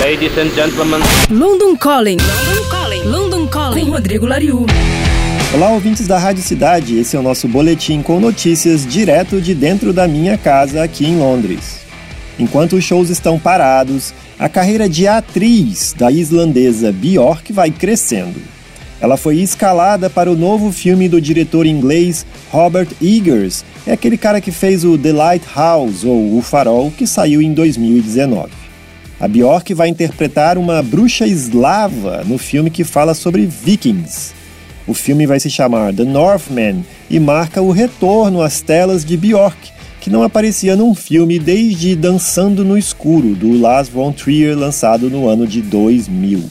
Ladies and gentlemen. London Calling. London Calling. London Calling. Com Rodrigo Lariu. Olá, ouvintes da Rádio Cidade. Esse é o nosso boletim com notícias direto de dentro da minha casa aqui em Londres. Enquanto os shows estão parados, a carreira de atriz da islandesa Björk vai crescendo. Ela foi escalada para o novo filme do diretor inglês Robert Eggers, é aquele cara que fez o The Lighthouse ou O Farol, que saiu em 2019. A Björk vai interpretar uma bruxa eslava no filme que fala sobre vikings. O filme vai se chamar The Northman e marca o retorno às telas de Björk, que não aparecia num filme desde Dançando no Escuro, do Lars von Trier, lançado no ano de 2000.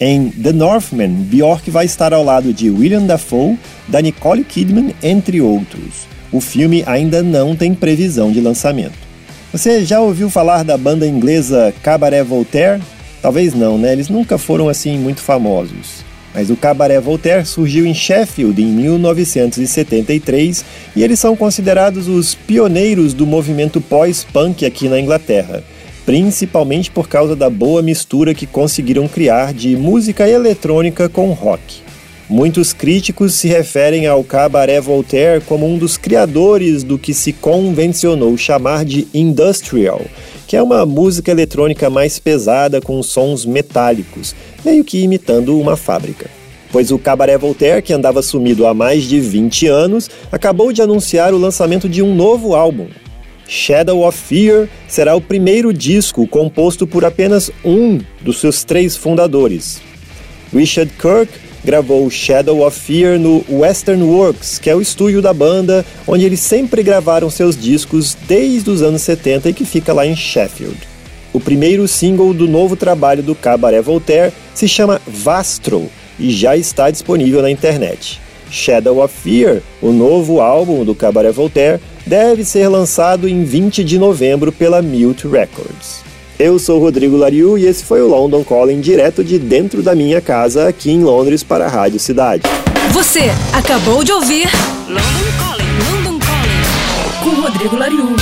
Em The Northman, Bjork vai estar ao lado de William Dafoe, da Nicole Kidman, entre outros. O filme ainda não tem previsão de lançamento. Você já ouviu falar da banda inglesa Cabaret Voltaire? Talvez não, né? Eles nunca foram assim muito famosos. Mas o Cabaret Voltaire surgiu em Sheffield em 1973 e eles são considerados os pioneiros do movimento pós-punk aqui na Inglaterra principalmente por causa da boa mistura que conseguiram criar de música eletrônica com rock. Muitos críticos se referem ao Cabaret Voltaire como um dos criadores do que se convencionou chamar de industrial, que é uma música eletrônica mais pesada com sons metálicos, meio que imitando uma fábrica. Pois o Cabaret Voltaire, que andava sumido há mais de 20 anos, acabou de anunciar o lançamento de um novo álbum, Shadow of Fear será o primeiro disco composto por apenas um dos seus três fundadores. Richard Kirk gravou Shadow of Fear no Western Works, que é o estúdio da banda onde eles sempre gravaram seus discos desde os anos 70 e que fica lá em Sheffield. O primeiro single do novo trabalho do Cabaret Voltaire se chama Vastro e já está disponível na internet. Shadow of Fear, o novo álbum do Cabaret Voltaire, deve ser lançado em 20 de novembro pela Mute Records. Eu sou Rodrigo Lariu e esse foi o London Calling direto de dentro da minha casa aqui em Londres para a Rádio Cidade. Você acabou de ouvir London Calling, London Calling com Rodrigo Lariu.